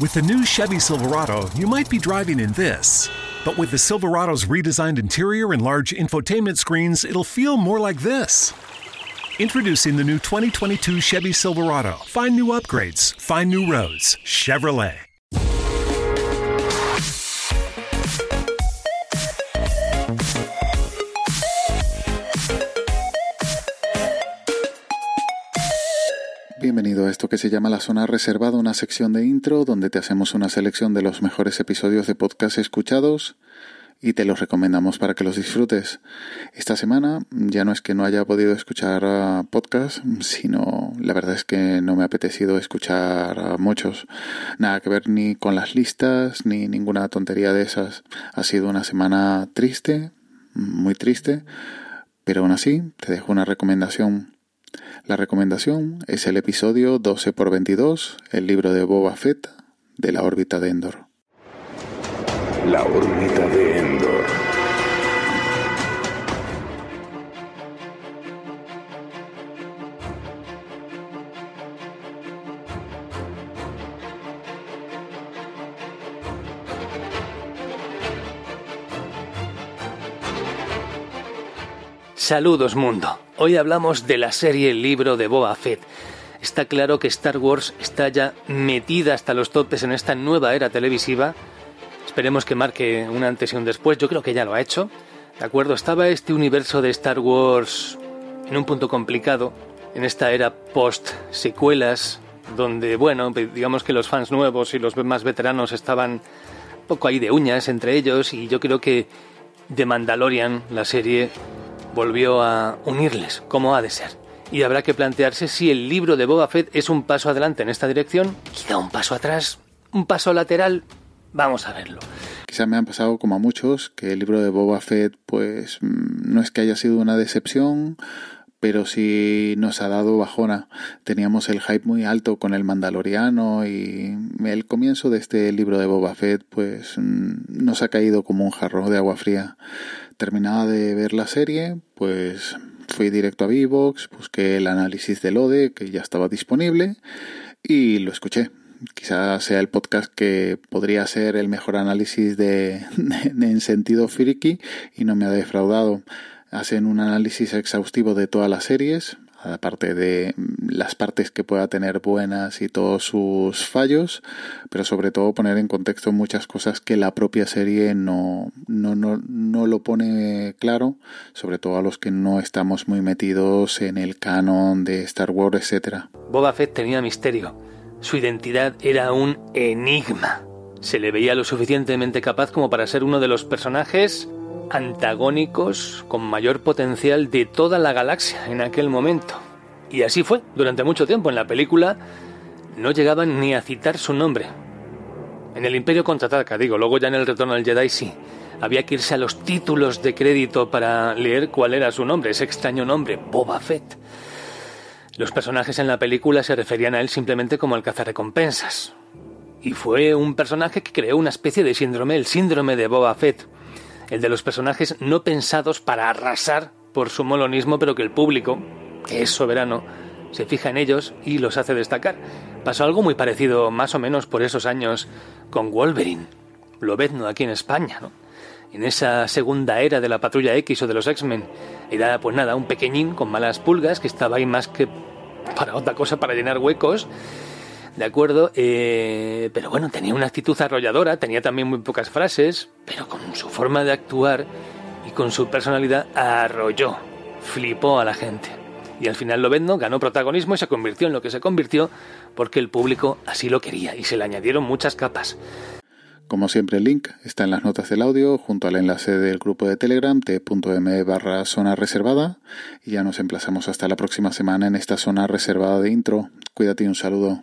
With the new Chevy Silverado, you might be driving in this. But with the Silverado's redesigned interior and large infotainment screens, it'll feel more like this. Introducing the new 2022 Chevy Silverado. Find new upgrades, find new roads. Chevrolet. Bienvenido a esto que se llama La Zona Reservada, una sección de intro donde te hacemos una selección de los mejores episodios de podcast escuchados y te los recomendamos para que los disfrutes. Esta semana ya no es que no haya podido escuchar uh, podcast, sino la verdad es que no me ha apetecido escuchar uh, muchos. Nada que ver ni con las listas ni ninguna tontería de esas. Ha sido una semana triste, muy triste, pero aún así te dejo una recomendación la recomendación es el episodio 12 por 22, el libro de Boba Fett de la órbita de Endor. La órbita de Endor. Saludos mundo. Hoy hablamos de la serie libro de Boba Fett. Está claro que Star Wars está ya metida hasta los topes en esta nueva era televisiva. Esperemos que marque un antes y un después. Yo creo que ya lo ha hecho. ¿De acuerdo? Estaba este universo de Star Wars en un punto complicado, en esta era post secuelas, donde, bueno, digamos que los fans nuevos y los más veteranos estaban un poco ahí de uñas entre ellos, y yo creo que The Mandalorian, la serie, volvió a unirles, como ha de ser. Y habrá que plantearse si el libro de Boba Fett es un paso adelante en esta dirección, quizá un paso atrás, un paso lateral. Vamos a verlo. Quizá me han pasado como a muchos que el libro de Boba Fett, pues no es que haya sido una decepción, pero sí nos ha dado bajona. Teníamos el hype muy alto con el Mandaloriano y el comienzo de este libro de Boba Fett, pues nos ha caído como un jarro de agua fría. Terminada de ver la serie, pues fui directo a Vivox, busqué el análisis del ODE, que ya estaba disponible, y lo escuché. Quizás sea el podcast que podría ser el mejor análisis de, en sentido friki y no me ha defraudado. Hacen un análisis exhaustivo de todas las series, aparte de las partes que pueda tener buenas y todos sus fallos, pero sobre todo poner en contexto muchas cosas que la propia serie no, no, no, no lo pone claro, sobre todo a los que no estamos muy metidos en el canon de Star Wars, etc. Boba Fett tenía misterio. Su identidad era un enigma. Se le veía lo suficientemente capaz como para ser uno de los personajes antagónicos con mayor potencial de toda la galaxia en aquel momento. Y así fue, durante mucho tiempo en la película no llegaban ni a citar su nombre. En el Imperio contraataca, digo, luego ya en el Retorno al Jedi sí. Había que irse a los títulos de crédito para leer cuál era su nombre, ese extraño nombre, Boba Fett. Los personajes en la película se referían a él simplemente como el cazarrecompensas. Y fue un personaje que creó una especie de síndrome, el síndrome de Boba Fett el de los personajes no pensados para arrasar por su molonismo, pero que el público, que es soberano, se fija en ellos y los hace destacar. Pasó algo muy parecido, más o menos por esos años, con Wolverine, Lobezno aquí en España, ¿no? En esa segunda era de la Patrulla X o de los X-Men, era pues nada, un pequeñín con malas pulgas que estaba ahí más que para otra cosa, para llenar huecos, ¿de acuerdo? Eh, pero bueno, tenía una actitud arrolladora, tenía también muy pocas frases, pero con su forma de actuar y con su personalidad arrolló, flipó a la gente. Y al final Lobezno ganó protagonismo y se convirtió en lo que se convirtió porque el público así lo quería y se le añadieron muchas capas. Como siempre el link está en las notas del audio junto al enlace del grupo de Telegram t.m barra zona reservada y ya nos emplazamos hasta la próxima semana en esta zona reservada de intro. Cuídate y un saludo.